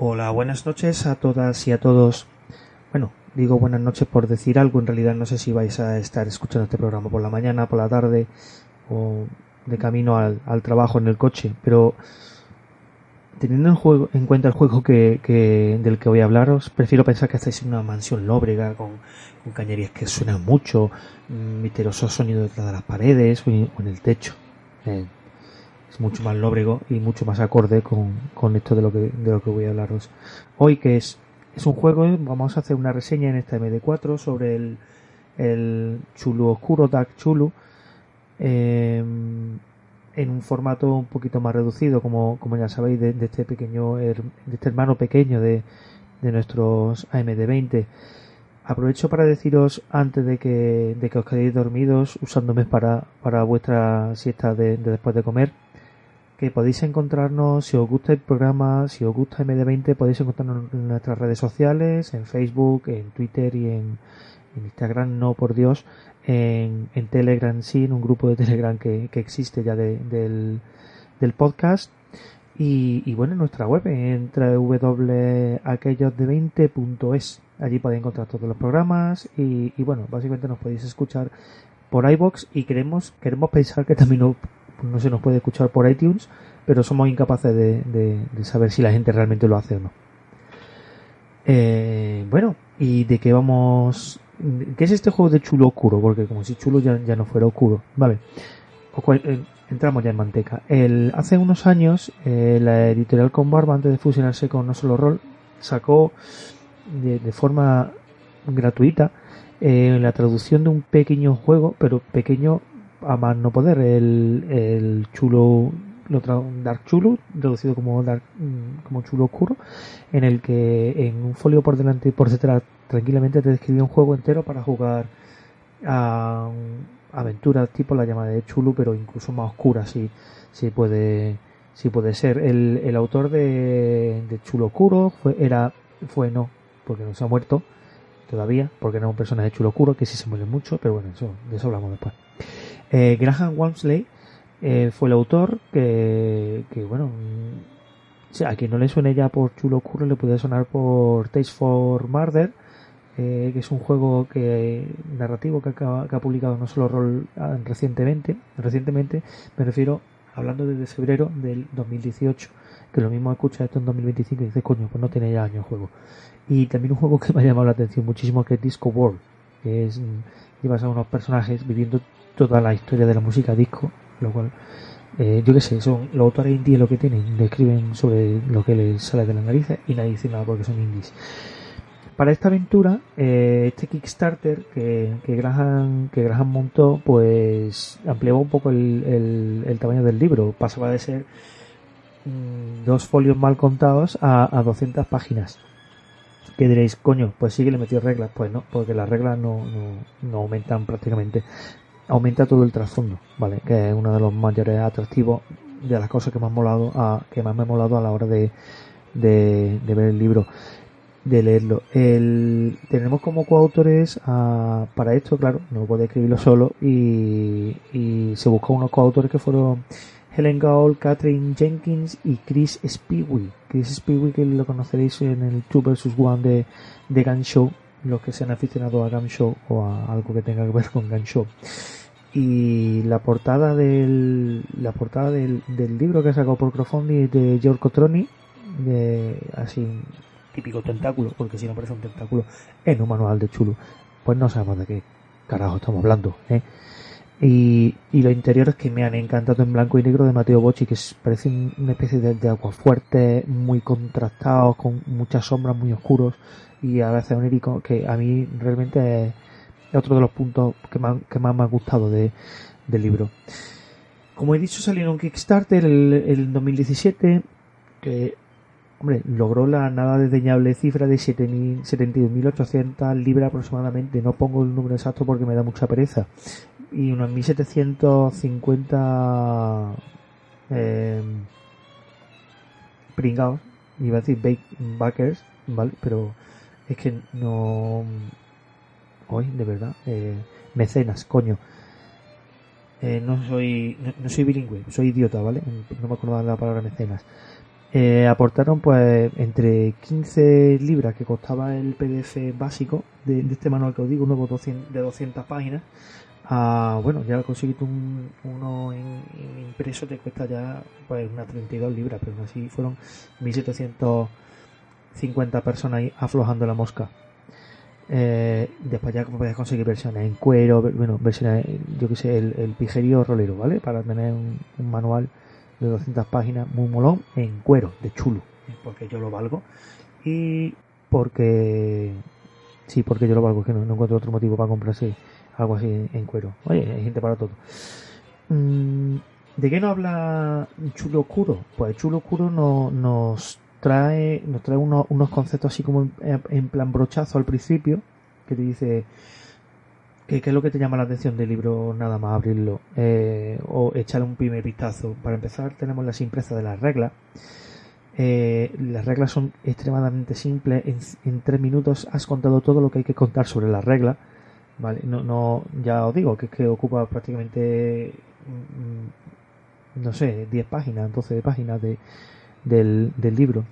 Hola, buenas noches a todas y a todos. Bueno, digo buenas noches por decir algo, en realidad no sé si vais a estar escuchando este programa por la mañana, por la tarde o de camino al, trabajo en el coche, pero teniendo en, juego, en cuenta el juego que, del que voy a hablaros, prefiero pensar que estáis en una mansión lóbrega con, cañerías que suenan mucho, misteriosos sonidos detrás de las paredes o en, el techo. Es mucho más lóbrego y mucho más acorde con, con esto de lo, que, de lo que voy a hablaros hoy, que es, es un juego, vamos a hacer una reseña en esta MD4 sobre el, el Chulu Oscuro, Dark Chulu, em, en un formato un poquito más reducido, como, como ya sabéis, de, este pequeño, de este hermano pequeño de, de nuestros AMD20. Aprovecho para deciros antes de que, de que os quedéis dormidos usándome para, para vuestra siesta de después de comer que podéis encontrarnos, si os gusta el programa, si os gusta MD20, podéis encontrarnos en nuestras redes sociales, en Facebook, en Twitter y en, Instagram, no por Dios, en, Telegram sí, en un grupo de Telegram que, existe ya del, podcast. Y, bueno, en nuestra web, en www.aquellosde20.es. Allí podéis encontrar todos los programas y, bueno, básicamente nos podéis escuchar por iBox y queremos, queremos pensar que también no se nos puede escuchar por iTunes, pero somos incapaces de, saber si la gente realmente lo hace o no. Eh, bueno, ¿y de qué vamos? ¿Qué es este juego de chulo oscuro? Porque como si chulo ya, no fuera oscuro. Vale, eh, entramos ya en manteca. El, hace unos años, eh, la editorial con Barba, antes de fusionarse con No Solo Roll, sacó de, de forma gratuita la traducción de un pequeño juego, pero pequeño a más no poder el, el chulo lo Dark Chulo, reducido como Dark, mm, como chulo oscuro, en el que en un folio por delante y por detrás tranquilamente te describía un juego entero para jugar a aventuras tipo la llamada de chulo, pero incluso más oscura si, si puede si puede ser. El, el autor de, de Chulo Oscuro fue, era, fue no, porque no se ha muerto todavía, porque era un personaje chulo oscuro que sí se muere mucho, pero bueno, eso, de eso hablamos después. Eh, Graham Walmsley eh, fue el autor que, que bueno, a quien no le suene ya por Chulo Oscuro le puede sonar por Taste for Murder, eh, que es un juego que narrativo que ha publicado no solo Roll ah, recientemente, recientemente me refiero hablando desde febrero del 2018, que lo mismo escucha esto en 2025 y dice, coño, pues no tiene ya año el juego. Y también un juego que me ha llamado la atención muchísimo que es Disco World, que es mm, llevas a unos personajes viviendo toda la historia de la música disco, lo cual, eh, yo qué sé, son los autores indies lo que tienen, describen sobre lo que les sale de la narices y nadie dice nada porque son indies. Para esta aventura, eh, este Kickstarter que, que, Graham, que Graham montó, pues amplió un poco el, el, tamaño del libro. Pasaba de ser mm, dos folios mal contados a, a 200 páginas que diréis, coño, pues sí que le metió reglas. Pues no, porque las reglas no, no aumentan prácticamente aumenta todo el trasfondo, ¿vale? Que es uno de los mayores atractivos de las cosas que más, molado a, que más me ha molado a la hora de, de, ver el libro, de leerlo. El, tenemos como coautores para esto, claro, no puede escribirlo solo y, y se buscó unos coautores que fueron Helen Gaul, Catherine Jenkins y Chris Spiwi. Chris Spiwi que lo conoceréis en el 2 vs 1 de, de Gun Show, los que sean aficionados a Gun Show o a algo que tenga que ver con Gun Show y la portada del la portada del, del libro que ha sacado por crowdfunding de George Cotroni de así típico tentáculo porque si no parece un tentáculo en un manual de chulo pues no sabemos de qué carajo estamos hablando ¿eh? Y, los interiores que me han encantado en blanco y negro de Mateo Bocci, que parecen una especie de, de agua fuerte, muy contrastados, con muchas sombras, muy oscuros y a veces onírico, que a mí realmente es, otro de los puntos que más, que más me ha gustado de, del libro. Como he dicho, salió en un Kickstarter el, el 2017, que hombre, logró la nada desdeñable cifra de 72.800 libras aproximadamente. No pongo el número exacto porque me da mucha pereza. Y unos 1.750 eh, pringados, iba a decir backers, ¿vale? Pero es que no... Hoy, de verdad, eh, mecenas, coño. Eh, no soy no, soy bilingüe, soy idiota, ¿vale? No me acuerdo de la palabra mecenas. Eh, aportaron pues entre 15 libras que costaba el PDF básico de, este manual que os digo, nuevo de 200 páginas, a, bueno, ya conseguiste un, uno en, impreso te cuesta ya pues unas 32 libras, pero aún así fueron 1750 personas ahí aflojando la mosca. Eh, después ya podías conseguir versiones en cuero, bueno, versiones, yo que sé, el, el pijerío rolero, ¿vale? Para tener un, manual de 200 páginas muy molón en cuero, de chulo, porque yo lo valgo y porque sí, porque yo lo valgo, que no, encuentro otro motivo para comprarse algo así en cuero. Oye, hay gente para todo. Mm, ¿De qué nos habla Chulo Oscuro? Pues Chulo Oscuro no, nos trae, nos trae unos, unos conceptos así como en, plan brochazo al principio, que te dice ¿qué, es lo que te llama la atención del libro nada más abrirlo eh, o echarle un primer vistazo. Para empezar tenemos las impresas de las reglas. Eh, las reglas son extremadamente simples. En, tres minutos has contado todo lo que hay que contar sobre las reglas. Vale, no, no, ya os digo que que ocupa prácticamente, mm, no sé, 10 páginas, 12 páginas de, del, del libro.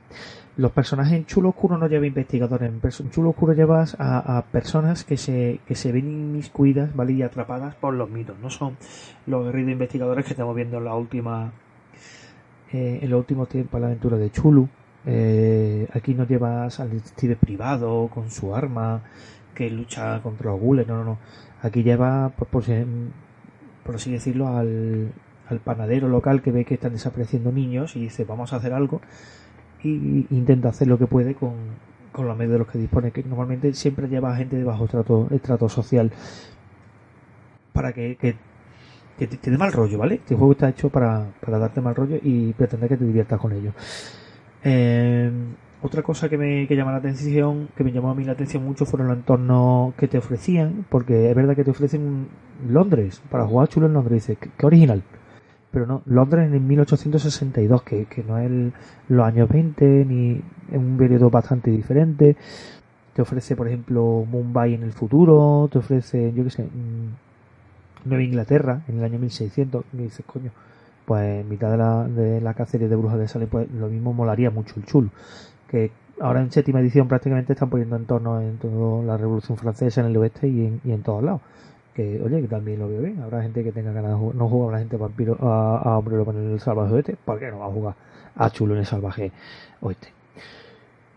Los personajes en Chulo Oscuro no lleva investigadores, en Chulo Oscuro llevas a, personas que se, que se ven inmiscuidas, ¿vale? Y atrapadas por los mitos. No son los guerridos investigadores que estamos viendo en la última, eh, en los últimos tiempos la aventura de Chulu. Eh, aquí no llevas al detective privado con su arma que lucha contra los gules, no, no, no. Aquí lleva, pues, por, por así decirlo, al, al panadero local que ve que están desapareciendo niños y dice vamos a hacer algo y intenta hacer lo que puede con, con los medios de los que dispone que normalmente siempre lleva a gente de bajo trato, trato social para que, que, te, dé mal rollo, ¿vale? Este juego está hecho para, para darte mal rollo y pretender que te diviertas con ello. Eh, otra cosa que me que llama la atención, que me llamó a mí la atención mucho, fueron los entornos que te ofrecían, porque es verdad que te ofrecen Londres, para jugar chulo en Londres, dice, qué original pero no, Londres en 1862, que, que no es los años 20, ni en un periodo bastante diferente. Te ofrece, por ejemplo, Mumbai en el futuro, te ofrece, yo qué sé, mm, Nueva Inglaterra en el año 1600. Y dices, coño, pues en mitad de la, de la cacería de brujas de Salem, pues lo mismo molaría mucho el chulo. Que ahora en séptima edición prácticamente están poniendo en torno en toda la Revolución Francesa en el oeste y en, y en todos lados que oye que también lo veo bien. Habrá gente que tenga ganas de jugar no juega la gente vampiro a, a hombre lo en el salvaje oeste ¿por qué no va a jugar a chulo en el salvaje oeste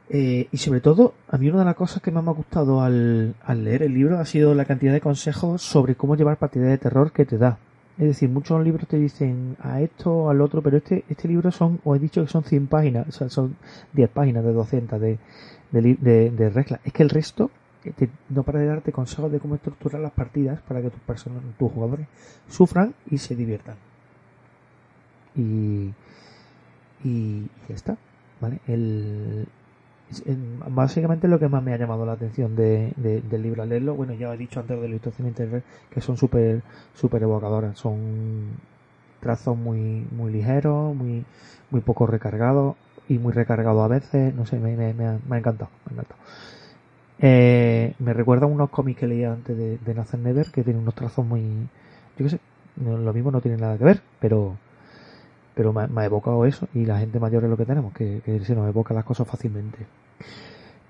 eh, y sobre todo a mí una de las cosas que más me ha gustado al, al leer el libro ha sido la cantidad de consejos sobre cómo llevar partidas de terror que te da. Es decir, muchos libros te dicen a esto al otro, pero este, este libro son, os he dicho que son 100 páginas, son 10 páginas de 200 de, de, de reglas. Es que el resto no para de darte consejos de cómo estructurar las partidas para que tus personas, tus jugadores sufran y se diviertan. Y, y ya está, ¿vale? El, básicamente lo que más me ha llamado la atención de, del libro al leerlo, bueno, ya he dicho antes de la ilustración interior que son súper super evocadoras, son trazos muy muy ligeros, muy muy poco recargados y muy recargados a veces, no sé, me, me, ha encantado, me ha encantado. Eh, me recuerda a unos cómics que leía antes de, de Nathan Never que tienen unos trazos muy. Yo qué sé, lo mismo no tiene nada que ver, pero pero me, ha evocado eso y la gente mayor es lo que tenemos, que, se nos evoca las cosas fácilmente.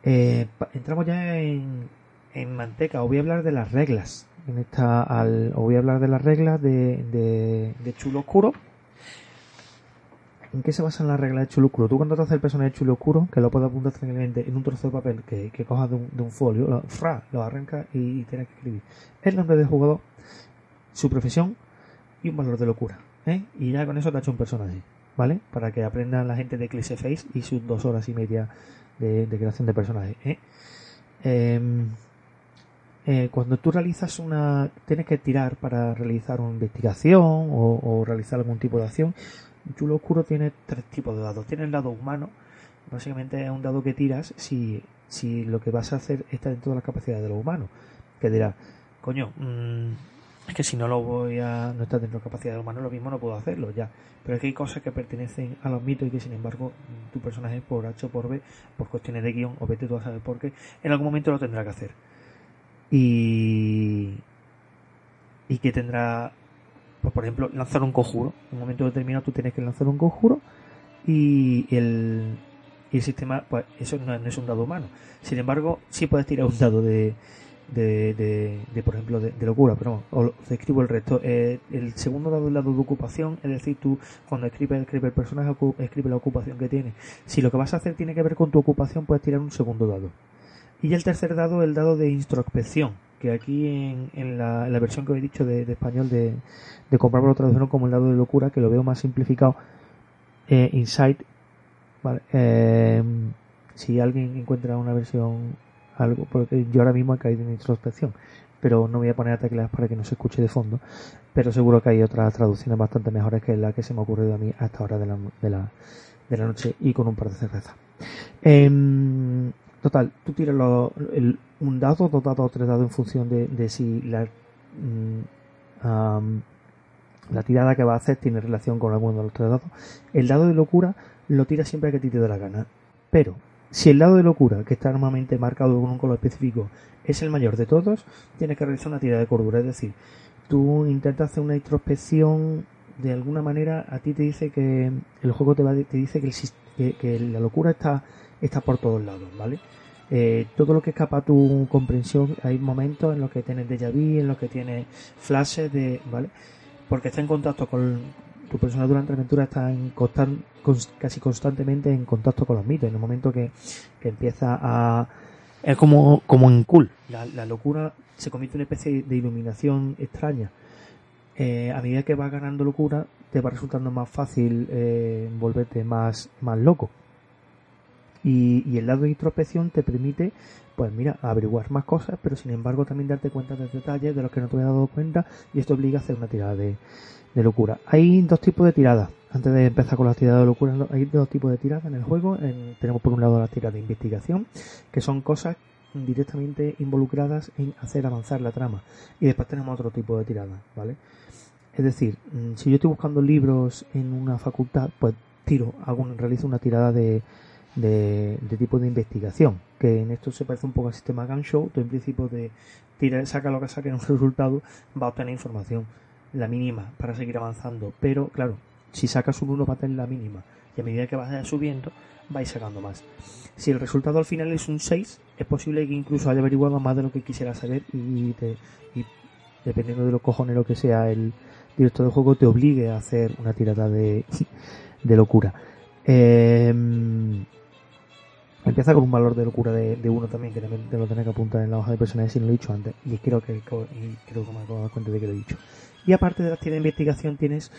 Eh, entramos ya en, en manteca, os voy a hablar de las reglas. En esta, al, os voy a hablar de las reglas de, de, de Chulo Oscuro ¿En qué se basa en la regla de chulo oscuro? Tú cuando te haces el personaje de chulo oscuro, que lo puedes apuntar tranquilamente en un trozo de papel que, que cojas de un, folio, lo, fra, lo arrancas y, tienes que escribir el nombre del jugador, su profesión y un valor de locura. ¿eh? Y ya con eso te ha hecho un personaje, ¿vale? Para que aprendan la gente de Eclipse Face y sus dos horas y media de, creación de personaje. ¿eh? Em, eh, cuando tú realizas una. tienes que tirar para realizar una investigación o, realizar algún tipo de acción. Chulo Oscuro tiene tres tipos de dados. Tiene el dado humano, básicamente es un dado que tiras si, si lo que vas a hacer está dentro de las capacidades de lo humano. Que dirá, coño, mmm, es que si no lo voy a no está dentro de capacidad de humano lo mismo no puedo hacerlo ya pero es que hay cosas que pertenecen a los mitos y que sin embargo tu personaje por H o por B por cuestiones de guion o vete tú a saber por qué en algún momento lo tendrá que hacer y y que tendrá pues por ejemplo lanzar un conjuro en un momento determinado tú tienes que lanzar un conjuro y el y el sistema pues eso no es un dado humano sin embargo sí puedes tirar un dado de de, de, por ejemplo, de, locura, pero o escribo el resto. Eh, el segundo dado es el dado de ocupación, es decir, tú cuando escribes, escribe el personaje, escribe la ocupación que tiene. Si lo que vas a hacer tiene que ver con tu ocupación, puedes tirar un segundo dado. Y el tercer dado, el dado de introspección, que aquí en, la, versión que he dicho de, español de, de comprarlo lo tradujeron como el dado de locura, que lo veo más simplificado. Eh, Insight, vale, eh, si alguien encuentra una versión algo, porque yo ahora mismo he caído en introspección, pero no voy a poner a teclas para que no se escuche de fondo, pero seguro que hay otras traducciones bastante mejores que la que se me ha ocurrido a mí a esta hora de la, de la, noche y con un par de cervezas. Em, total, tú tiras un dado, dos dados o tres dados en función de, si la, mm, la tirada que va a hacer tiene relación con alguno de los tres dados. El dado de locura lo tira siempre que a ti te dé la gana, pero si el dado de locura, que está normalmente marcado con un color específico, es el mayor de todos, tienes que realizar una tirada de cordura. Es decir, tú intentas hacer una introspección, de alguna manera a ti te dice que el juego te, va, te dice que, que, la locura está, está por todos lados, ¿vale? Eh, todo lo que escapa a tu comprensión, hay momentos en los que tienes déjà vu, en los que tienes flashes de, ¿vale? Porque está en contacto con, tu persona durante la aventura está en casi constantemente en contacto con los mitos. En el momento que, empieza a. Es como, como en Cool. La, locura se convierte en una especie de iluminación extraña. Eh, a medida que vas ganando locura, te va resultando más fácil eh, volverte más, más loco. Y, el lado de introspección te permite, pues mira, averiguar más cosas, pero sin embargo también darte cuenta de detalles de los que no te habías dado cuenta y esto obliga a hacer una tirada de, de locura. Hay dos tipos de tiradas. Antes de empezar con las tiradas de locura, hay dos tipos de tiradas en el juego. tenemos por un lado las tiradas de investigación, que son cosas directamente involucradas en hacer avanzar la trama. Y después tenemos otro tipo de tiradas, ¿vale? Es decir, mm, si yo estoy buscando libros en una facultad, pues tiro, hago, realizo una tirada de, de, tipo de investigación, que en esto se parece un poco al sistema Gun Show, tú en principio de tira, saca lo que saque en un resultado, va a obtener información la mínima para seguir avanzando. Pero claro, si sacas un 1 va a tener la mínima. Y a medida que vas subiendo, vais sacando más. Si el resultado al final es un 6, es posible que incluso haya averiguado más de lo que quisiera saber y, dependiendo de lo cojonero que sea el director del juego, te obligue a hacer una tirada de, de locura. Em, empieza con un valor de locura de, uno también, que también te lo tenés que apuntar en la hoja de personajes si no lo he dicho antes. Y creo que, creo que me acabo de dar cuenta de que lo he dicho. Y aparte de las tiradas de investigación tienes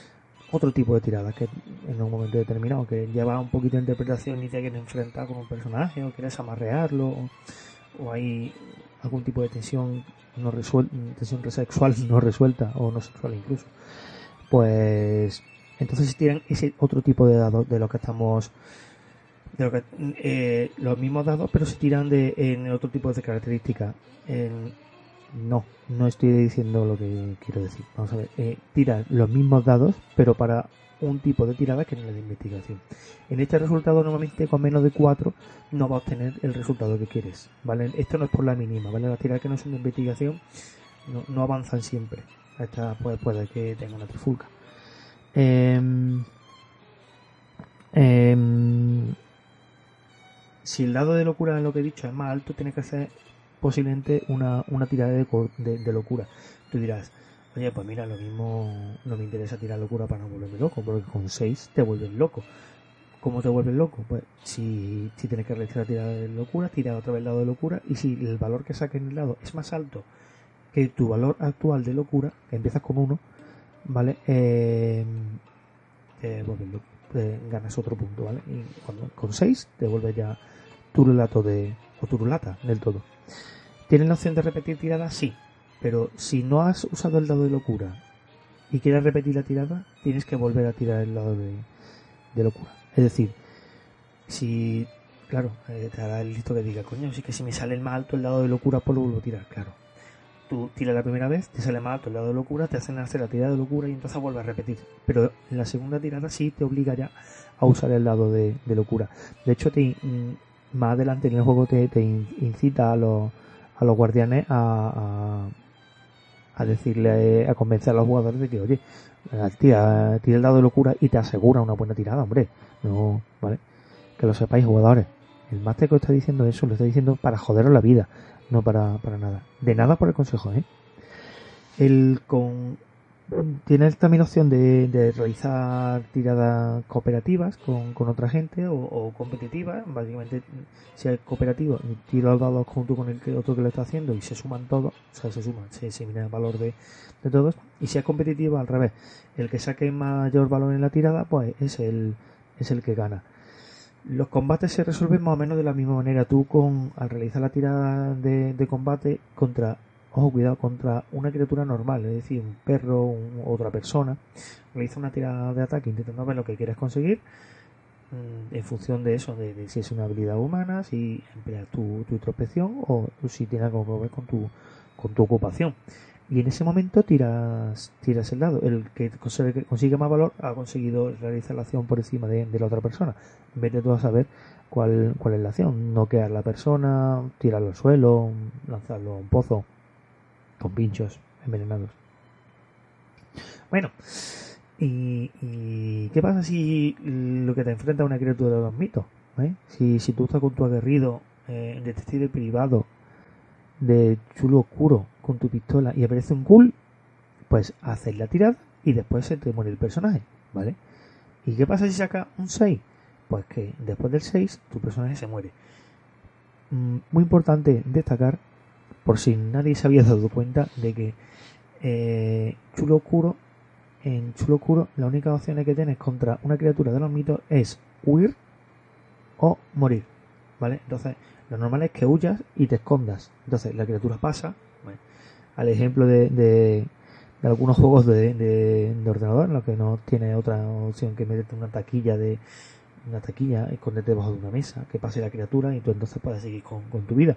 otro tipo de tiradas que en un momento determinado que lleva un poquito de interpretación y te quieres enfrentar con un personaje o quieres amarrearlo o, hay algún tipo de tensión no resuelta, tensión sexual no resuelta o no sexual incluso. Pues entonces tiran ese otro tipo de dados de lo que estamos eh, los mismos dados pero se tiran de en otro tipo de características. No, no estoy diciendo lo que quiero decir. Vamos a ver, eh, tira los mismos dados, pero para un tipo de tirada que no es de investigación. En este resultado, normalmente con menos de 4 no va a obtener el resultado que quieres. ¿vale? Esto no es por la mínima, ¿vale? Las tiradas que no son de investigación no, avanzan siempre. Esta pues, puede que tenga una trifulca. Em, em, si el dado de locura en lo que he dicho es más alto, tienes que hacer posiblemente una, una tirada de, de, locura. Tú dirás, oye, pues mira, lo mismo no me interesa tirar locura para no volverme loco, porque con 6 te vuelves loco. ¿Cómo te vuelves loco? Pues si, si tienes que realizar la tirada de locura, tira otra vez el lado de locura, y si el valor que saque en el lado es más alto que tu valor actual de locura, que empiezas con uno, ¿vale? Eh, vuelves ganas otro punto, ¿vale? Y cuando, con 6 te vuelves ya turulato de, o turulata del todo. ¿Tienes la opción de repetir tirada? Sí, pero si no has usado el dado de locura y quieres repetir la tirada, tienes que volver a tirar el dado de, de locura. Es decir, si, claro, eh, te hará el listo que diga, coño, sí que si me sale el más alto el dado de locura, pues lo vuelvo a tirar, claro. Tú tiras la primera vez, te sale más alto el dado de locura, te hacen hacer la tirada de locura y entonces vuelves a repetir. Pero en la segunda tirada sí te obliga ya a usar el dado de, de locura. De hecho, te, más adelante en el juego te, te in- incita a los, guardianes a, decirle, a convencer a los jugadores de que, oye, eh, tira, tira el dado de locura y te asegura una buena tirada, hombre. No, ¿vale? Que lo sepáis, jugadores. El máster que os está diciendo eso, lo está diciendo para joderos la vida, no para, para nada. De nada por el consejo, ¿eh? El con Tienes también opción de, de realizar tiradas cooperativas con, con otra gente o, o competitivas. Básicamente, si es cooperativo, tiro al dado junto con el que, otro que lo está haciendo y se suman todos, o sea, se suman, se elimina el valor de, todos. Y si es competitivo, al revés, el que saque mayor valor en la tirada, pues es el, es el que gana. Los combates se resuelven más o menos de la misma manera. Tú, con al realizar la tirada de combate contra ojo, cuidado, contra una criatura normal, es decir, un perro, un, otra persona, realiza una tirada de ataque intentando ver lo que quieres conseguir mmm, en función de eso, de, si es una habilidad humana, si empleas tu, tu introspección o si tiene algo que ver con tu, con tu ocupación. Y en ese momento tiras, tiras el dado. El que consigue, más valor ha conseguido realizar la acción por encima de, la otra persona. Vete tú a saber cuál, cuál es la acción. Noquear la persona, tirarlo al suelo, lanzarlo a un pozo con pinchos envenenados. Bueno, y, qué pasa si lo que te enfrenta a una criatura de los mitos? ¿eh? Si, si tú estás con tu aguerrido eh, detective privado de chulo oscuro con tu pistola y aparece un ghoul, pues haces la tirada y después se te muere el personaje, ¿vale? ¿Y qué pasa si saca un 6? Pues que después del 6 tu personaje se muere. Mm, muy importante destacar por si nadie se había dado cuenta de que eh, Chulo Oscuro, en Chulo Oscuro, la única opción que tienes contra una criatura de los mitos es huir o morir. ¿Vale? Entonces, lo normal es que huyas y te escondas. Entonces, la criatura pasa. Al ejemplo de, de, algunos juegos de, de, de, ordenador, en los que no tiene otra opción que meterte una taquilla de una taquilla, esconderte debajo de una mesa, que pase la criatura y tú entonces puedes seguir con tu vida.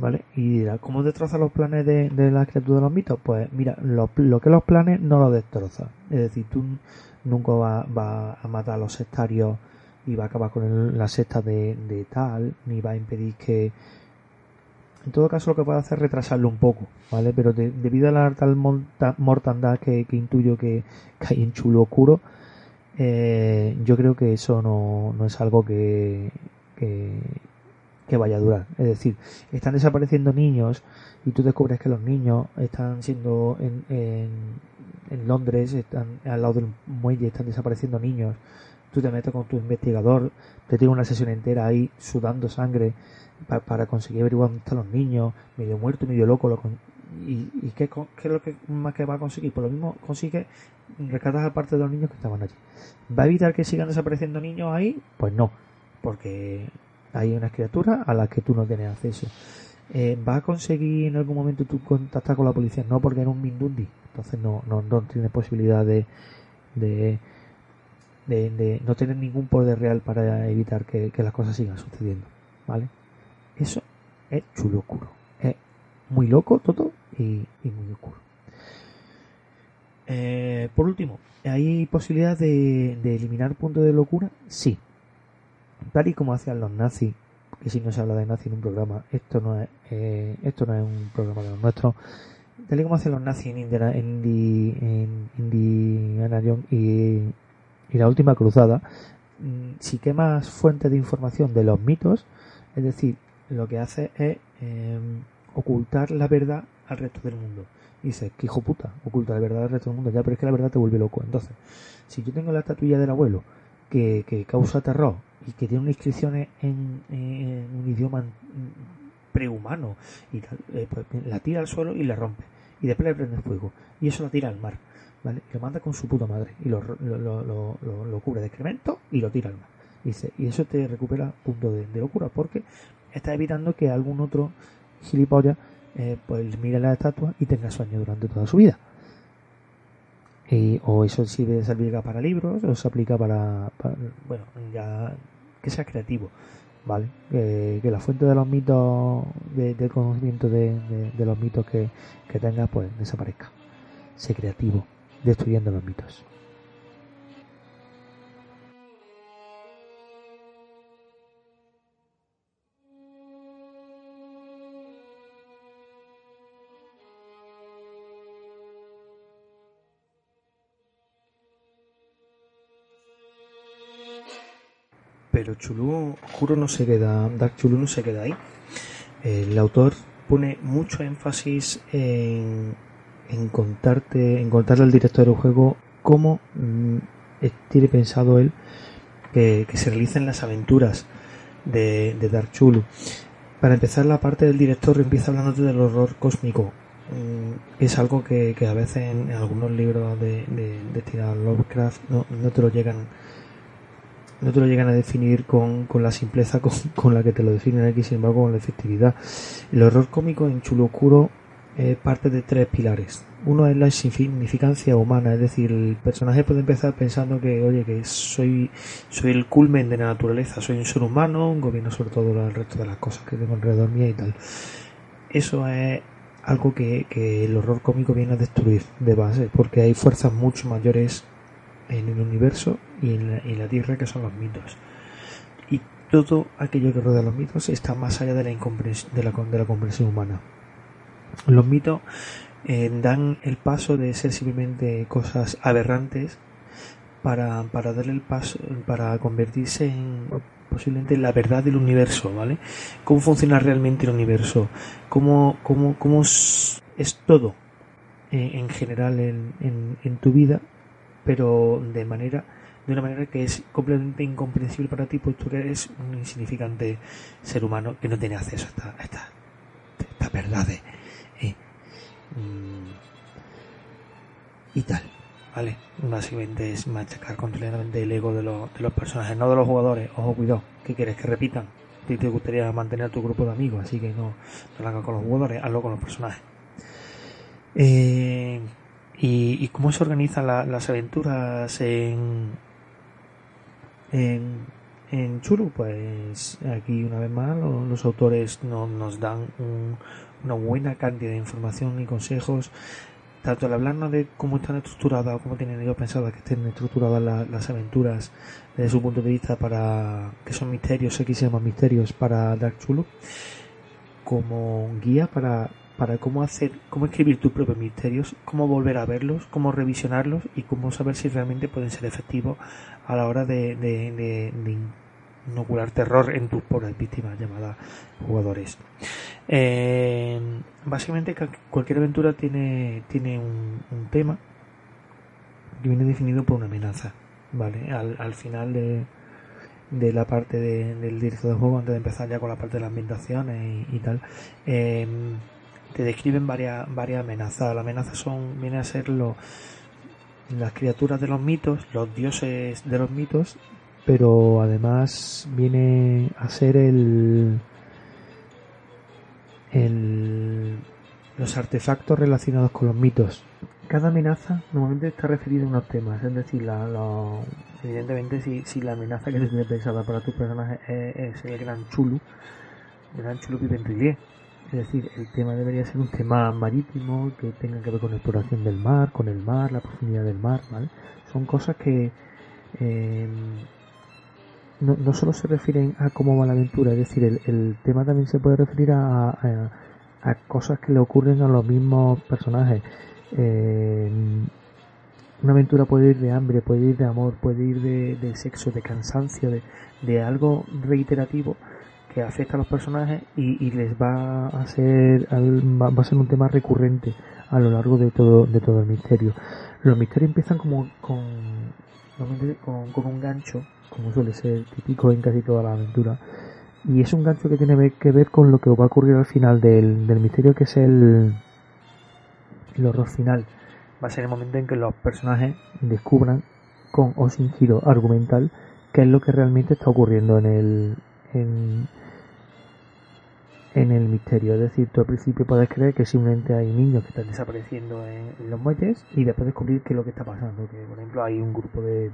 ¿Vale? Y dirá, ¿cómo destroza los planes de, de la criatura de los mitos? Pues mira, lo, lo que los planes no los destroza. Es decir, tú nunca vas va a matar a los sectarios y va a acabar con el, la secta de, de, tal, ni va a impedir que... En todo caso lo que puede hacer es retrasarlo un poco, ¿vale? Pero de, debido a la tal mortandad que, que intuyo que, hay en Chulo Oscuro, eh, yo creo que eso no, no es algo que, que vaya a durar. Es decir, están desapareciendo niños y tú descubres que los niños están siendo en, en, en Londres, están al lado del muelle, están desapareciendo niños. Tú te metes con tu investigador, te tiene una sesión entera ahí sudando sangre para, conseguir averiguar dónde están los niños, medio muerto, medio loco. ¿Y, y qué, qué, es lo que más que va a conseguir? Por lo mismo consigue rescatar a parte de los niños que estaban allí. ¿Va a evitar que sigan desapareciendo niños ahí? Pues no, porque hay unas criaturas a las que tú no tienes acceso. Eh, ¿Va a conseguir en algún momento tú contactar con la policía? No, porque era un Mindundi. Entonces no, no, no tienes posibilidad de, de, de, no tener ningún poder real para evitar que, las cosas sigan sucediendo. ¿Vale? Eso es chulo oscuro. Es muy loco todo y, muy oscuro. Eh, por último, ¿hay posibilidad de eliminar puntos de locura? Sí, tal y como hacían los nazis, que si no se habla de nazis en un programa, esto no es, eh, esto no es un programa de los nuestros, tal y como hacían los nazis en Indiana, en, Indi, en Jones y, la última cruzada, si quemas fuentes de información de los mitos, es decir, lo que hace es eh, ocultar la verdad al resto del mundo. Y dices, que hijo puta, oculta la verdad al resto del mundo, ya, pero es que la verdad te vuelve loco. Entonces, si yo tengo la estatuilla del abuelo, que, causa terror y que tiene una inscripción en, un idioma prehumano y eh, pues la tira al suelo y la rompe. Y después le prende fuego. Y eso la tira al mar. ¿vale? lo manda con su puta madre. Y lo, lo, cubre de excremento y lo tira al mar. Y, dice, y eso te recupera punto de, de locura porque está evitando que algún otro gilipollas eh, pues mire la estatua y tenga sueño durante toda su vida. Y, o eso sirve, se aplica para libros o se aplica para, bueno, ya que sea creativo, ¿vale? que la fuente de los mitos, de, del conocimiento de, de, los mitos que, que tengas, pues desaparezca. Sé creativo, destruyendo los mitos. Pero Chulu Oscuro no se queda, Dark Chulu no se queda ahí. El autor pone mucho énfasis en, en contarte, en contarle al director del juego cómo mm, tiene pensado él que, se realicen las aventuras de, Dark Chulu. Para empezar, la parte del director empieza hablándote del horror cósmico. Mm, es algo que, a veces en, algunos libros de, de, de Lovecraft no, no te lo llegan no te lo llegan a definir con, con la simpleza con, la que te lo definen aquí, sin embargo con la efectividad. El horror cómico en Chulo Oscuro es parte de tres pilares. Uno es la insignificancia humana, es decir, el personaje puede empezar pensando que, oye, que soy, soy el culmen de la naturaleza, soy un ser humano, un gobierno sobre todo el resto de las cosas que tengo alrededor mía y tal. Eso es algo que, que el horror cómico viene a destruir de base, porque hay fuerzas mucho mayores en el universo y en la, tierra que son los mitos. Y todo aquello que rodea los mitos está más allá de la, de la, de la comprensión humana. Los mitos eh, dan el paso de ser simplemente cosas aberrantes para, para darle el paso, para convertirse en posiblemente la verdad del universo, ¿vale? Cómo funciona realmente el universo, cómo, cómo, cómo es, todo eh, en general en, tu vida pero de manera de una manera que es completamente incomprensible para ti, pues tú eres un insignificante ser humano que no tiene acceso a estas esta, verdades ¿eh? mm, y tal. ¿Vale? Básicamente es machacar completamente el ego de, los, de los personajes, no de los jugadores. Ojo, cuidado, ¿qué quieres? Que repitan. Si te gustaría mantener tu grupo de amigos, así que no, no lo hagas con los jugadores, hazlo con los personajes. Eh, y, cómo se organizan las aventuras en, en, en Chulu. Pues aquí una vez más los, autores nos dan una buena cantidad de información y consejos tanto al hablarnos de cómo están estructuradas o cómo tienen ellos pensado que estén estructuradas las aventuras desde su punto de vista para que son misterios, X se llaman misterios para Dark Chulu, como guía para para cómo hacer, cómo escribir tus propios misterios, cómo volver a verlos, cómo revisionarlos y cómo saber si realmente pueden ser efectivos a la hora de, inocular terror en tus pobres víctimas llamadas jugadores. Eh, básicamente cualquier aventura tiene, tiene un, tema que viene definido por una amenaza, ¿vale? Al, final de, la parte del director del juego, antes de empezar ya con la parte de las ambientaciones y, tal, eh, te describen varias, varias amenazas. Las amenazas son, viene a ser lo, las criaturas de los mitos, los dioses de los mitos, pero además viene a ser el, el los artefactos relacionados con los mitos. Cada amenaza normalmente está referida a unos temas, es decir, la, evidentemente si, si, la amenaza que se tiene pensada para tu personaje es, el gran Chulu, el gran Chulu en es decir, el tema debería ser un tema marítimo que tenga que ver con la exploración del mar, con el mar, la profundidad del mar, ¿vale? Son cosas que eh, no, solo se refieren a cómo va la aventura, es decir, el, tema también se puede referir a, a, cosas que le ocurren a los mismos personajes. Eh, una aventura puede ir de hambre, puede ir de amor, puede ir de, de sexo, de cansancio, de, de algo reiterativo que afecta a los personajes y, les va a ser va, a ser un tema recurrente a lo largo de todo de todo el misterio los misterios empiezan como con con, un gancho como suele ser típico en casi toda la aventura Y es un gancho que tiene que ver con lo que va a ocurrir al final del, del misterio, que es el, el horror final. Va a ser el momento en que los personajes descubran, con o sin giro argumental, qué es lo que realmente está ocurriendo en el, en el misterio. Es decir, tú al principio puedes creer que simplemente hay niños que están desapareciendo en, los muelles y después descubrir qué es lo que está pasando. Que, por ejemplo, hay un grupo de,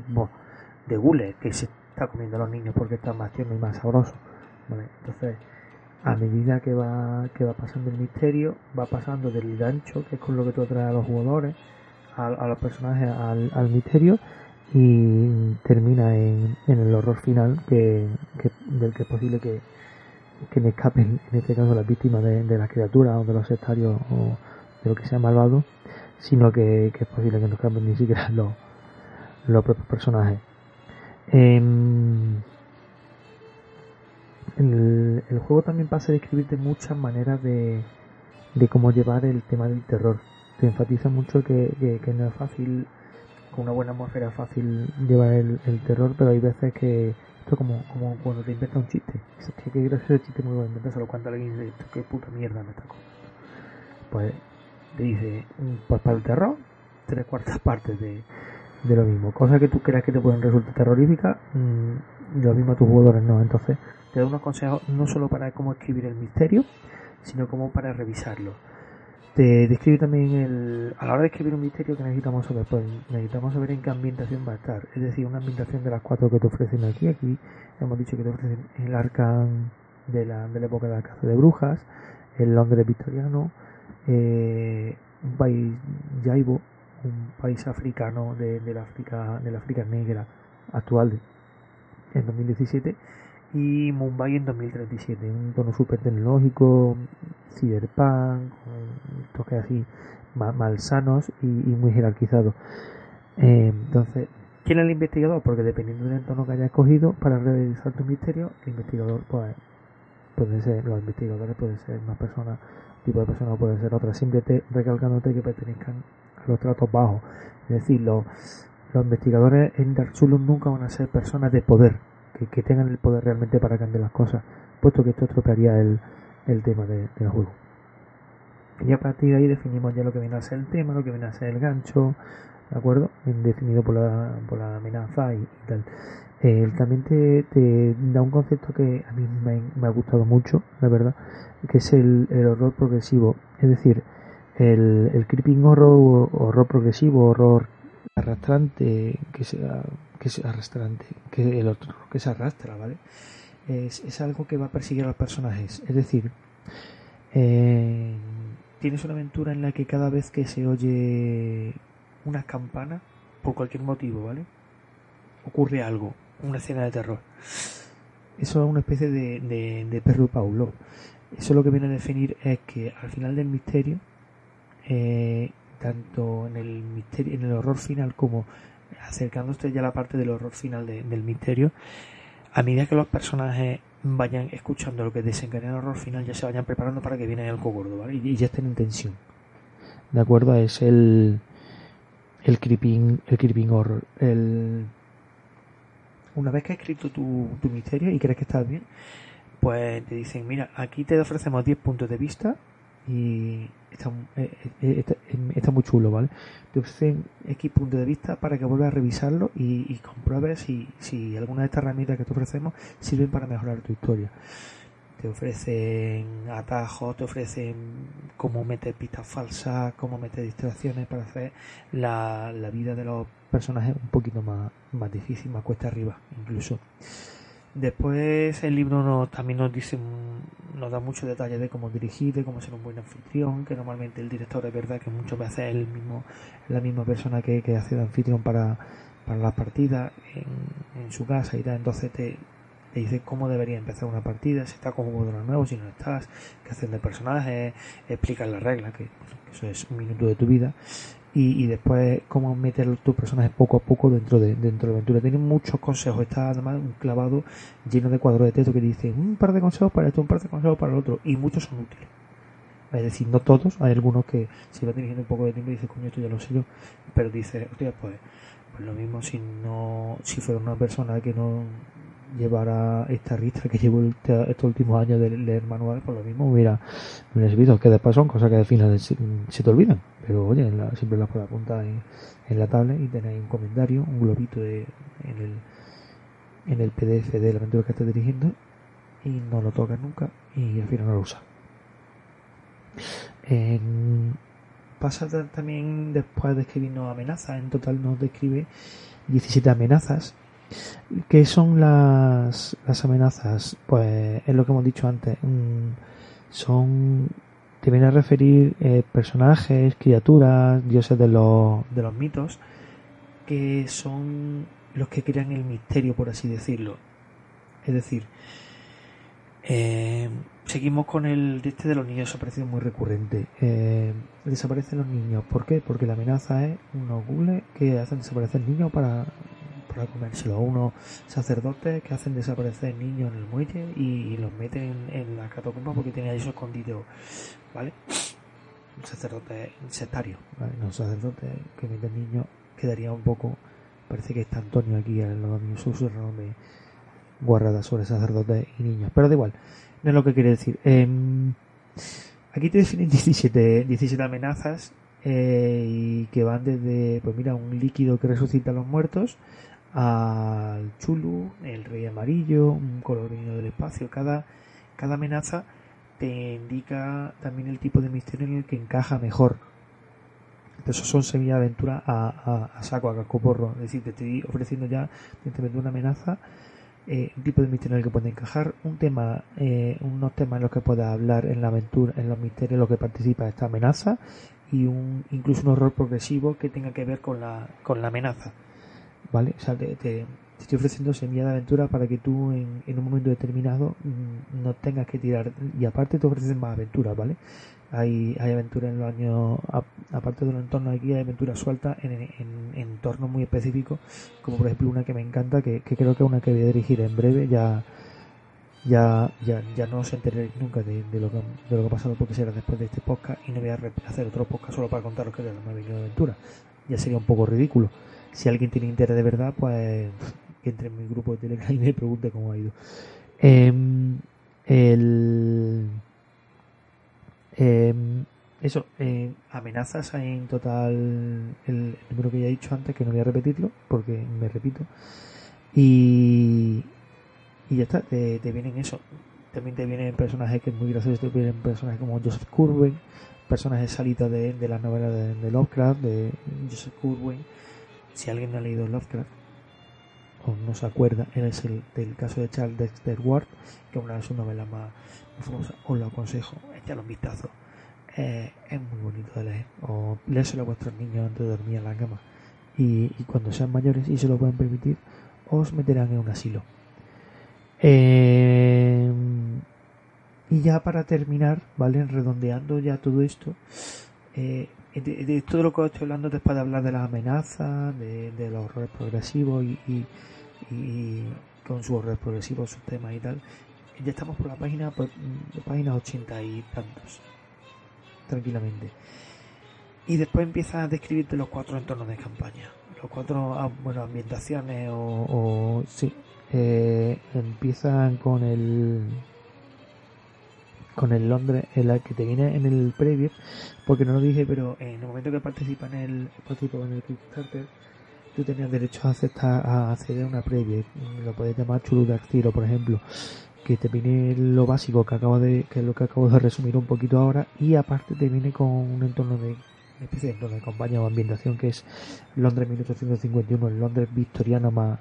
de gules que se está comiendo a los niños porque están más tiernos y más sabrosos. Entonces, a medida que va, que va pasando el misterio, va pasando del gancho, que es con lo que tú atraes a los jugadores, a, los personajes, al, misterio, y termina en, el horror final que, del que es posible que, que me escapen, en este caso, las víctimas de, de las criaturas o de los sectarios o de lo que sea malvado, sino que, es posible que no escapen ni siquiera los, los propios personajes. Em, el, juego también pasa a describirte muchas maneras de, de cómo llevar el tema del terror. Te enfatiza mucho que, que, no es fácil, con una buena atmósfera es fácil llevar el terror, pero hay veces que esto como, como cuando te inventas un chiste. Es que qué gracioso chiste muy bueno, inventas lo cuenta alguien dice, qué puta mierda me está. Pues te dice, pues para el terror, tres cuartas partes de, de lo mismo. Cosas que tú creas que te pueden resultar terroríficas, mmm, lo mismo a tus jugadores no. Entonces, te da unos consejos no solo para cómo escribir el misterio, sino como para revisarlo te describe también el, a la hora de escribir un misterio que necesitamos saber, pues necesitamos saber en qué ambientación va a estar. Es decir, una ambientación de las cuatro que te ofrecen aquí. Aquí hemos dicho que te ofrecen el Arcan de la, de la época de la caza de brujas, el Londres victoriano, eh, un país jaibo, un país africano de, de, África, de África negra actual en 2017 y Mumbai en 2037, un tono súper tecnológico, cyberpunk, toques así malsanos y, muy jerarquizados. Eh, entonces, ¿quién es el investigador? Porque dependiendo del entorno que hayas escogido para realizar tu misterio, el investigador pues puede ser, los investigadores pueden ser más personas, tipo de personas pueden ser otras, simplemente recalcándote que pertenezcan a los tratos bajos. Es decir, los, los investigadores en Dark Souls nunca van a ser personas de poder, que, tengan el poder realmente para cambiar las cosas, puesto que esto estropearía el, el tema del juego. Y a partir de ahí definimos ya lo que viene a ser el tema, lo que viene a ser el gancho, ¿de acuerdo? Definido por la, por la amenaza y, tal. Eh, también te, te, da un concepto que a mí me, ha gustado mucho, la verdad, que es el, el horror progresivo. Es decir, el, el creeping horror, horror progresivo, horror arrastrante, que sea que es arrastrante, que el otro que se arrastra, ¿vale? Es, es algo que va a perseguir a los personajes. Es decir, eh, tienes una aventura en la que cada vez que se oye una campana, por cualquier motivo, ¿vale? Ocurre algo, una escena de terror. Eso es una especie de, de, de perro Paulo. Eso lo que viene a definir es que al final del misterio, eh, tanto en el misterio, en el horror final como acercándose ya a la parte del horror final del misterio, a medida que los personajes vayan escuchando lo que desencadena el horror final, ya se vayan preparando para que viene el gordo, ¿vale? Y, ya estén en tensión. ¿De acuerdo? Es el el creeping, el creeping horror. El... Una vez que has escrito tu, tu misterio y crees que estás bien, pues te dicen, mira, aquí te ofrecemos 10 puntos de vista y está, eh, eh, eh, está, muy chulo, ¿vale? Te ofrecen X punto de vista para que vuelvas a revisarlo y, y compruebes si, alguna de estas herramientas que te ofrecemos sirven para mejorar tu historia. Te ofrecen atajos, te ofrecen cómo meter pistas falsas, cómo meter distracciones para hacer la, la vida de los personajes un poquito más, más difícil, más cuesta arriba incluso. Después el libro también nos dice, nos da muchos detalles de cómo dirigir, de cómo ser un buen anfitrión, que normalmente el director es verdad que muchas veces es el mismo, la misma persona que, hace de anfitrión para, para las partidas en, su casa y tal, entonces te, dice cómo debería empezar una partida, si estás con jugadores nuevos, si no estás, qué hacen de personaje, explicar las reglas, que eso es un minuto de tu vida, y, y, después cómo meter tu personaje poco a poco dentro de, dentro de la aventura. Tiene muchos consejos, está además un clavado lleno de cuadros de texto que dice un par de consejos para esto, un par de consejos para el otro, y muchos son útiles. Es decir, no todos, hay algunos que si va dirigiendo un poco de tiempo y dice, coño, esto ya lo sé yo, pero dice, hostia, pues, pues lo mismo si no, si fuera una persona que no llevara esta ristra que llevo estos últimos años de leer manuales, por lo mismo hubiera, hubiera servido, que después son cosas que al final se, te olvidan, pero oye, siempre las puedes apuntar en, en, la tablet y tenéis un comentario, un globito de, en el en el PDF de la aventura que estés dirigiendo y no lo tocas nunca y al final no lo usas. pasa también después de escribirnos amenazas, en total nos describe 17 amenazas. ¿Qué son las, las amenazas? Pues es lo que hemos dicho antes. Mm, son. Te viene a referir eh, personajes, criaturas, dioses de los, de los mitos, que son los que crean el misterio, por así decirlo. Es decir, eh, seguimos con el de este de los niños, ha parecido muy recurrente. Eh, desaparecen los niños. ¿Por qué? Porque la amenaza es unos gules que hacen desaparecer niños para, para comérselo. Unos sacerdotes que hacen desaparecer niños en el muelle y, los meten en, la catacumba porque tienen eso escondido. ¿Vale? Un sacerdote sectario. ¿vale? No, un sacerdote que meten niños quedaría un poco Parece que está Antonio aquí en los dominios susurrándome guardadas sobre sacerdotes y niños. Pero da igual, no es lo que quiere decir. Em, aquí te definen 17, 17 amenazas eh, y que van desde, pues mira, un líquido que resucita a los muertos al Chulu, el Rey Amarillo, un colorino del espacio. Cada, cada amenaza te indica también el tipo de misterio en el que encaja mejor eso son semillas de aventura a, a, saco, a cascoporro. Es decir, te estoy ofreciendo ya una amenaza, eh, un tipo de misterio en el que puede encajar, un tema, eh, unos temas en los que pueda hablar en la aventura, en los misterios en los que participa esta amenaza y un, incluso un horror progresivo que tenga que ver con la, con la amenaza. ¿Vale? O sea, te, estoy ofreciendo semilla de aventura para que tú en, en un momento determinado mm, no tengas que tirar y aparte te ofrecen más aventuras, ¿vale? hay, hay aventuras en los años, aparte de los entornos aquí, hay aventuras sueltas en, en, entornos muy específicos, como por ejemplo una que me encanta, que, creo que es una que voy a dirigir en breve, ya ya ya, ya no os enteréis nunca de, lo que, de lo que ha pasado porque será después de este podcast y no voy a hacer otro podcast solo para contaros que es la nueva aventura. Ya sería un poco ridículo. Si alguien tiene interés de verdad, pues que entre en mi grupo de Telegram y me pregunte cómo ha ido. Em, el Em, eso, eh, amenazas en total el, número que ya he dicho antes, que no voy a repetirlo porque me repito. Y, y ya está, te, vienen eso. También te vienen personajes que es muy gracioso, te vienen personajes como Joseph Curwen, personajes salidos de, de las novelas de, Lovecraft, de Joseph Curwen. Si alguien ha leído Lovecraft o no se acuerda, es el del caso de Charles Dexter Ward, que una de sus novelas más, os lo aconsejo, echadle un vistazo. Eh, es muy bonito de leer. O leérselo a vuestros niños antes de dormir en la cama. Y, cuando sean mayores y se lo pueden permitir, os meterán en un asilo. Eh, y ya para terminar, ¿vale? Redondeando ya todo esto, eh, de, todo lo que estoy hablando después de hablar de las amenazas, de, los horrores progresivos y, con sus horrores progresivos, sus temas y tal, ya estamos por la página, por, página 80 y tantos, tranquilamente. Y después empieza a describirte los cuatro entornos de campaña, los cuatro, ah, bueno, ambientaciones o, o sí, eh, empiezan con el con el Londres, el que te viene en el preview, porque no lo dije, pero en el momento que participa en el, en el Kickstarter, tú tenías derecho a aceptar a acceder a una preview, lo puedes llamar de por ejemplo, que te viene lo básico que acabo de que es lo que acabo de resumir un poquito ahora y aparte te viene con un entorno de una especie de entorno de campaña o ambientación que es Londres 1851 el Londres victoriano más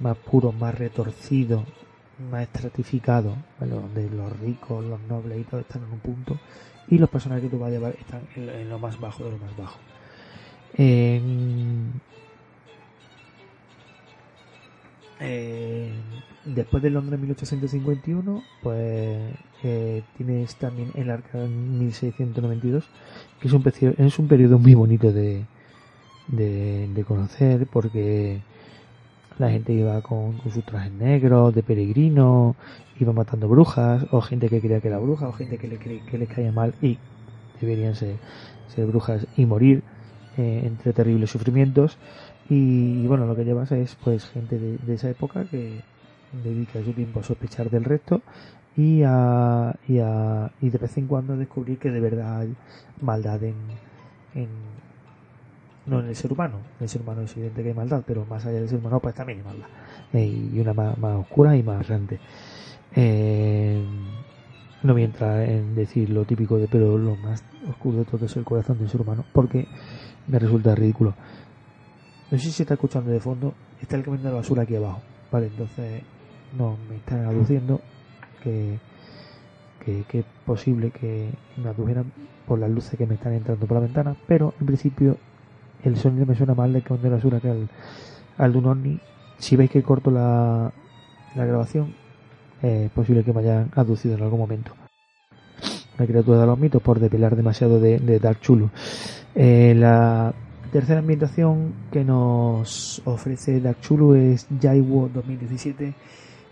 más puro más retorcido más estratificado donde los ricos los nobles y todo están en un punto y los personajes que tú vas a llevar están en, lo más bajo de lo más bajo. En, después de Londres 1851, pues eh, tienes también el Arca 1692, que es un, es un periodo muy bonito de, de, conocer porque la gente iba con, sus trajes negros, de peregrino, iba matando brujas, o gente que creía que era bruja, o gente que le, que les caía mal y deberían ser, brujas y morir eh, entre terribles sufrimientos. Y, bueno, lo que llevas es pues gente de esa época que, dedica su tiempo a sospechar del resto y a, y a y de vez en cuando descubrir que de verdad hay maldad en no en el ser humano. En el ser humano es evidente que hay maldad pero más allá del ser humano pues también hay maldad. Eh, y una más, más, oscura y más grande. Eh, no voy a entrar en decir lo típico de pero lo más oscuro de todo es el corazón del ser humano porque me resulta ridículo. No sé si se está escuchando de fondo. Está el camión de la basura aquí abajo. Vale entonces no me están aduciendo que, que, es posible que me adujeran por las luces que me están entrando por la ventana pero en principio el sonido me suena mal del camión de la basura que al, al de un si veis que corto la, la grabación es posible que me hayan aducido en algún momento. Una criatura de los mitos por depilar demasiado de, de Dark Chulu. Eh, la tercera ambientación que nos ofrece Dark Chulu es Jaiwo 2017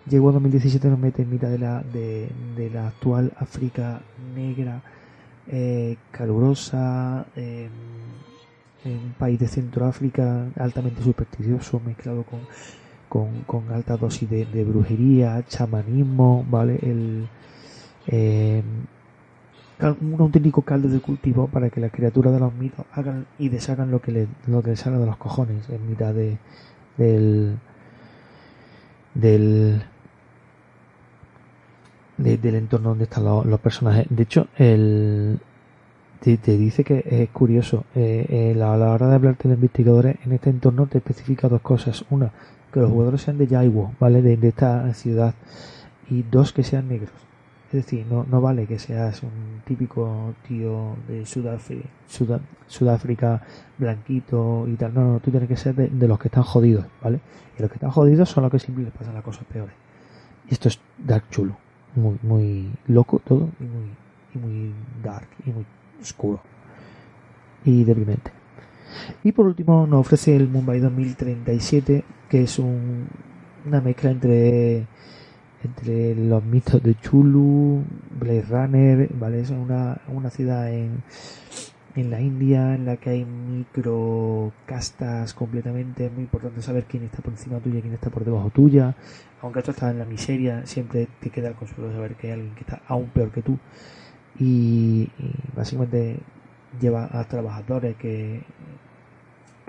Jaiwo 2017 nos mete en mitad de la, de, de la actual África negra eh, calurosa eh, un país de Centroáfrica altamente supersticioso mezclado con con, alta dosis de, brujería, chamanismo, ¿vale? El, eh, un auténtico caldo de cultivo para que las criaturas de los mitos hagan y deshagan lo que, le, lo que les salga de los cojones en mitad de, del, del, de, del entorno donde están los, los, personajes. De hecho, el, te, dice que es curioso, eh, eh, a la hora de hablarte de investigadores, en este entorno te especifica dos cosas. Una, que los jugadores sean de Jaiwo, ¿vale? De, de, esta ciudad. Y dos, que sean negros. Es decir, no, no vale que seas un típico tío de Sudáfrica, Sudá, Sudáfrica blanquito y tal. No, no, tú tienes que ser de, de, los que están jodidos, ¿vale? Y los que están jodidos son los que siempre les pasan las cosas peores. Y esto es Dark Chulo. Muy, muy loco todo y muy, y muy dark y muy oscuro. Y deprimente. Y por último nos ofrece el Mumbai 2037, que es un, una mezcla entre entre los mitos de Chulu, Blade Runner, ¿vale? Es una, una ciudad en, en la India en la que hay micro castas completamente. Es muy importante saber quién está por encima tuya y quién está por debajo tuya. Aunque esto está en la miseria, siempre te queda el consuelo de saber que hay alguien que está aún peor que tú. Y, y básicamente lleva a trabajadores que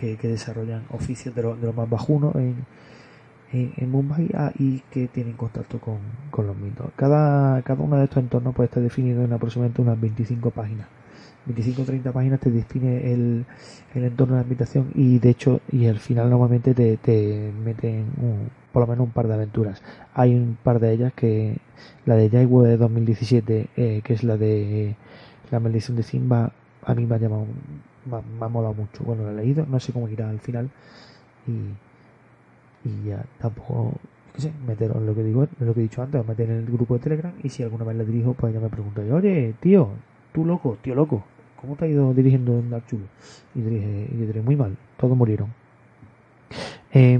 que, desarrollan oficios de, lo, de los más bajunos en, en, en Mumbai ah, y que tienen contacto con, con, los mitos. Cada, cada uno de estos entornos puede estar definido en aproximadamente unas 25 páginas. 25 o 30 páginas te define el, el entorno de la habitación y de hecho y al final normalmente te, te meten un, por lo menos un par de aventuras. Hay un par de ellas que la de Jaiwo de 2017 eh, que es la de la maldición de Simba a mí me ha llamado me, ha molado mucho. Bueno, lo he leído, no sé cómo irá al final. Y, y ya tampoco, qué sé, meteros en lo que digo, lo que he dicho antes, meter en el grupo de Telegram. Y si alguna vez la dirijo, pues ya me pregunto, oye, tío, tú loco, tío loco, ¿cómo te ha ido dirigiendo en Dark Chulo? Y dirige, y diré, muy mal, todos murieron. Eh,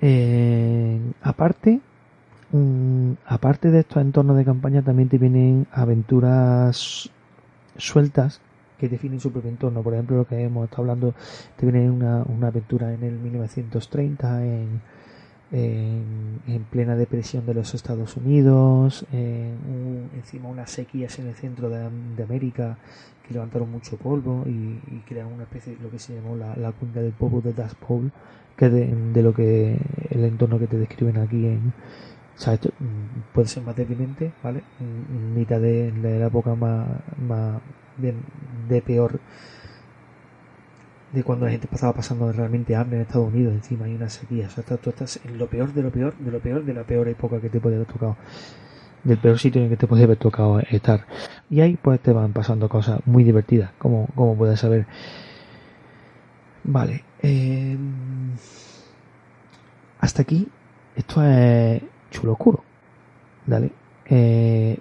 eh, aparte, um, aparte de estos entornos de campaña, también te vienen aventuras sueltas que definen su propio entorno. Por ejemplo, lo que hemos estado hablando, te viene una, una aventura en el 1930, en, en, en, plena depresión de los Estados Unidos, en un, encima unas sequías en el centro de, América que levantaron mucho polvo y, crearon una especie de lo que se llamó la, la cuenca del polvo de Dust Bowl, que de, de, lo que el entorno que te describen aquí en, esto puede ser más deprimente, ¿vale? En mitad de, de la época más, más de, de, peor de cuando la gente estaba pasando realmente hambre en Estados Unidos, encima hay una sequía. O sea, tú estás en lo peor de lo peor, de lo peor de la peor época que te puede haber tocado. Del peor sitio en el que te puede haber tocado estar. Y ahí pues te van pasando cosas muy divertidas, como, como puedes saber. Vale. Eh, hasta aquí. Esto es chulo oscuro. ¿Vale? Eh,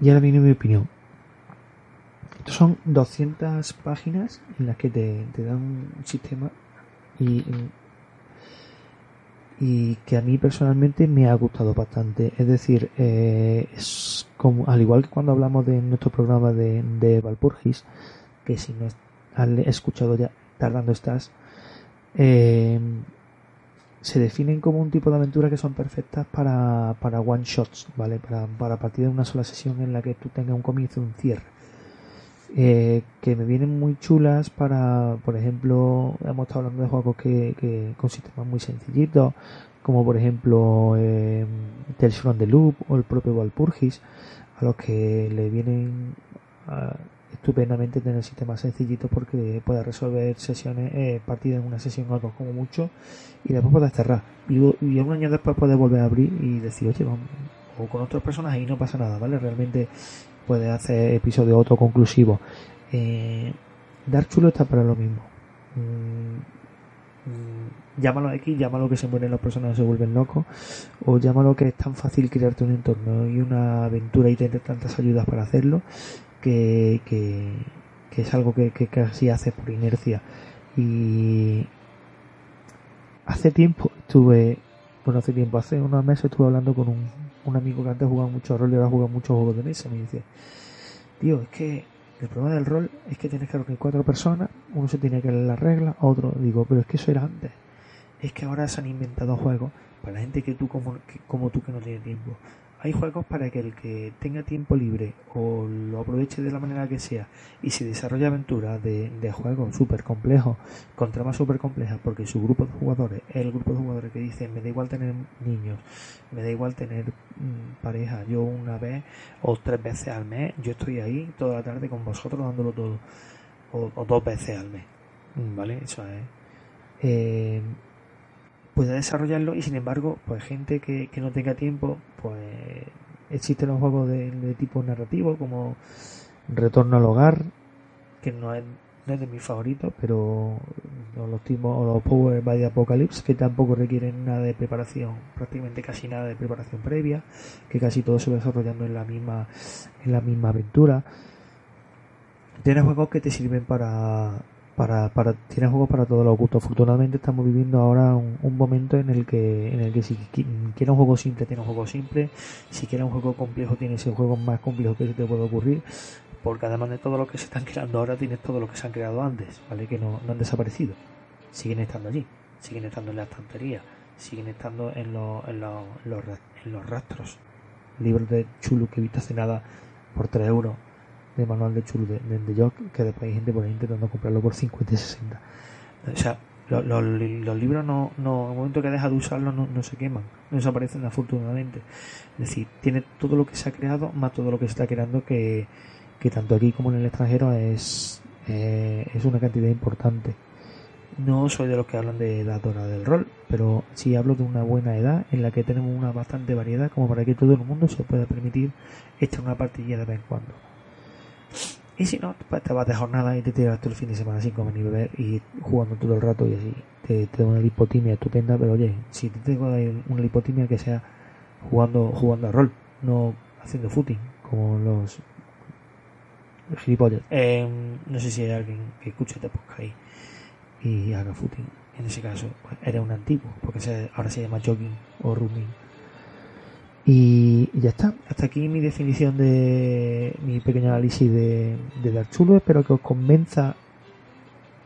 y ahora viene mi opinión. Son 200 páginas en las que te, te dan un sistema y, y que a mí personalmente me ha gustado bastante. Es decir, eh, es como al igual que cuando hablamos de nuestro programa de, de Valpurgis, que si no has escuchado ya, tardando estás, eh, se definen como un tipo de aventura que son perfectas para, para one shots, ¿vale? Para, para partir de una sola sesión en la que tú tengas un comienzo y un cierre. Eh, que me vienen muy chulas para, por ejemplo, hemos estado hablando de juegos que, que con sistemas muy sencillitos, como por ejemplo eh, Tales from the Loop o el propio Walpurgis, a los que le vienen estupendamente tener sistemas sencillitos porque puede resolver sesiones, eh, partidas en una sesión o dos como mucho y después puedes cerrar. Y, y, un año después puedes volver a abrir y decir, oye, o con otras personas y no pasa nada, ¿vale? Realmente puedes hacer episodios autoconclusivos. Eh, Dark Chulo está para lo mismo. Mm, mm, llámalo X, llámalo que se mueren las personas y se vuelven locos, o llámalo que es tan fácil crearte un entorno y una aventura y tener tantas ayudas para hacerlo, que, que, que es algo que, que casi haces por inercia. Y hace tiempo estuve, bueno, hace tiempo, hace unos meses estuve hablando con un, un amigo que antes jugaba mucho rol y ahora juega muchos juegos de mesa. Me dice, tío, es que el problema del rol es que tienes que reunir cuatro personas, uno se tiene que leer las reglas, otro, digo, pero es que eso era antes. Es que ahora se han inventado juegos para la gente que tú como, como tú que no tiene tiempo. Hay juegos para que el que tenga tiempo libre o lo aproveche de la manera que sea y se desarrolle aventuras de, juegos súper complejos, con tramas súper complejas, porque su grupo de jugadores es el grupo de jugadores que dicen me da igual tener niños, me da igual tener mmm, pareja, yo una vez o tres veces al mes, yo estoy ahí toda la tarde con vosotros dándolo todo, o, o dos veces al mes, ¿vale? Eso es. Eh, pueda desarrollarlo y sin embargo pues gente que, que no tenga tiempo pues existen los juegos de, tipo narrativo como Retorno al Hogar que no es, de mis favoritos pero o los tipos o los Power by Apocalypse que tampoco requieren nada de preparación prácticamente casi nada de preparación previa que casi todo se va desarrollando en la misma en la misma aventura. Tienes juegos que te sirven para para, para tiene juegos para todos los gustos. Afortunadamente estamos viviendo ahora un, momento en el que en el que si quiere un juego simple tiene un juego simple, si quiere un juego complejo tiene ese juego más complejo que se te puede ocurrir, porque además de todo lo que se están creando ahora tienes todo lo que se han creado antes, ¿vale? Que no, no han desaparecido, siguen estando allí, siguen estando en la estantería, siguen estando en, en, lo, en, los, en los rastros. Libros de chulo que he visto hace nada por 3 euros de manual de chulo de, de, que después hay gente por ahí intentando comprarlo por 50 y 60 o sea los, los, libros no, no el momento que deja de usarlos no, no, se queman no desaparecen afortunadamente. Es decir tiene todo lo que se ha creado más todo lo que se está creando que, que tanto aquí como en el extranjero es eh, es una cantidad importante. No soy de los que hablan de la dora del rol, pero sí hablo de una buena edad en la que tenemos una bastante variedad como para que todo el mundo se pueda permitir echar una partilla de vez en cuando. Y si no, pues te vas de jornada y te tiras todo el fin de semana sin comer ni beber y jugando todo el rato y así. Te, te da una lipotimia estupenda, pero oye, si te tengo una lipotimia que sea jugando jugando a rol, no haciendo footing, como los, los gilipollas. Eh, no sé si hay alguien que escuche este podcast ahí y haga footing. En ese caso, pues, eres un antiguo, porque se, ahora se llama jogging o running. Y, ya está. Hasta aquí mi definición de mi pequeño análisis de, de Dark. Espero que os convenza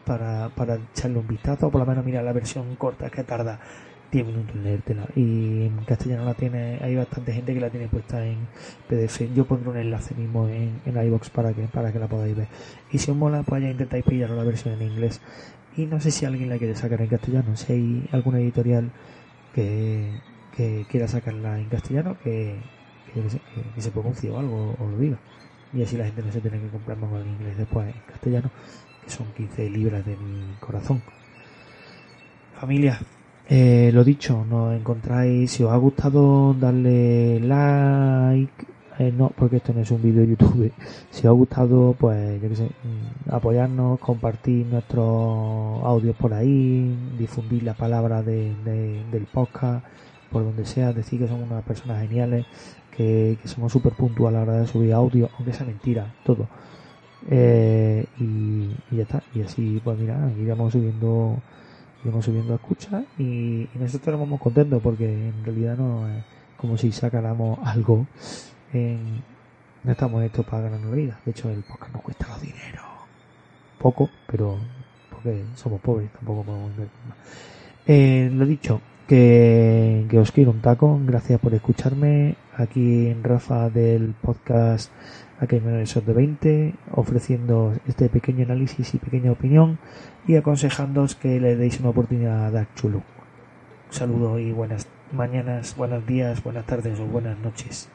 para, para echarle un vistazo o por lo menos mirar la versión corta que tarda 10 minutos en leértela. Y en castellano la tiene, hay bastante gente que la tiene puesta en PDF. Yo pondré un enlace mismo en, en iBox para que, para que la podáis ver. Y si os mola, pues ya intentáis pillar la versión en inglés. Y no sé si alguien la quiere sacar en castellano, si hay alguna editorial que, que quiera sacarla en castellano, que, que, que, se pronuncie o algo, o lo diga. Y así la gente no se tiene que comprar más en inglés después en castellano, que son 15 libras de mi corazón. Familia, eh, lo dicho, nos encontráis, si os ha gustado, darle like, eh, no, porque esto no es un vídeo de YouTube. Si os ha gustado, pues, yo que sé, apoyarnos, compartir nuestros audios por ahí, difundir la palabra de, del podcast por donde sea, decir que somos unas personas geniales, que, somos súper puntuales a la hora de subir audio, aunque sea mentira, todo. Eh, y, ya está. Y así, pues mira, iremos subiendo, iremos subiendo a escucha y, y nosotros estaremos muy contentos porque en realidad no es como si sacáramos algo en, no estamos hechos para ganar la. De hecho, el podcast nos cuesta dinero. Poco, pero porque somos pobres, tampoco podemos invertir más. Eh, lo dicho, que, os quiero un taco. Gracias por escucharme aquí en Rafa del podcast aquí en Menores de 20, ofreciendo este pequeño análisis y pequeña opinión y aconsejándoos que le deis una oportunidad a Dark Chulu. Un saludo y buenas mañanas, buenos días, buenas tardes o buenas noches.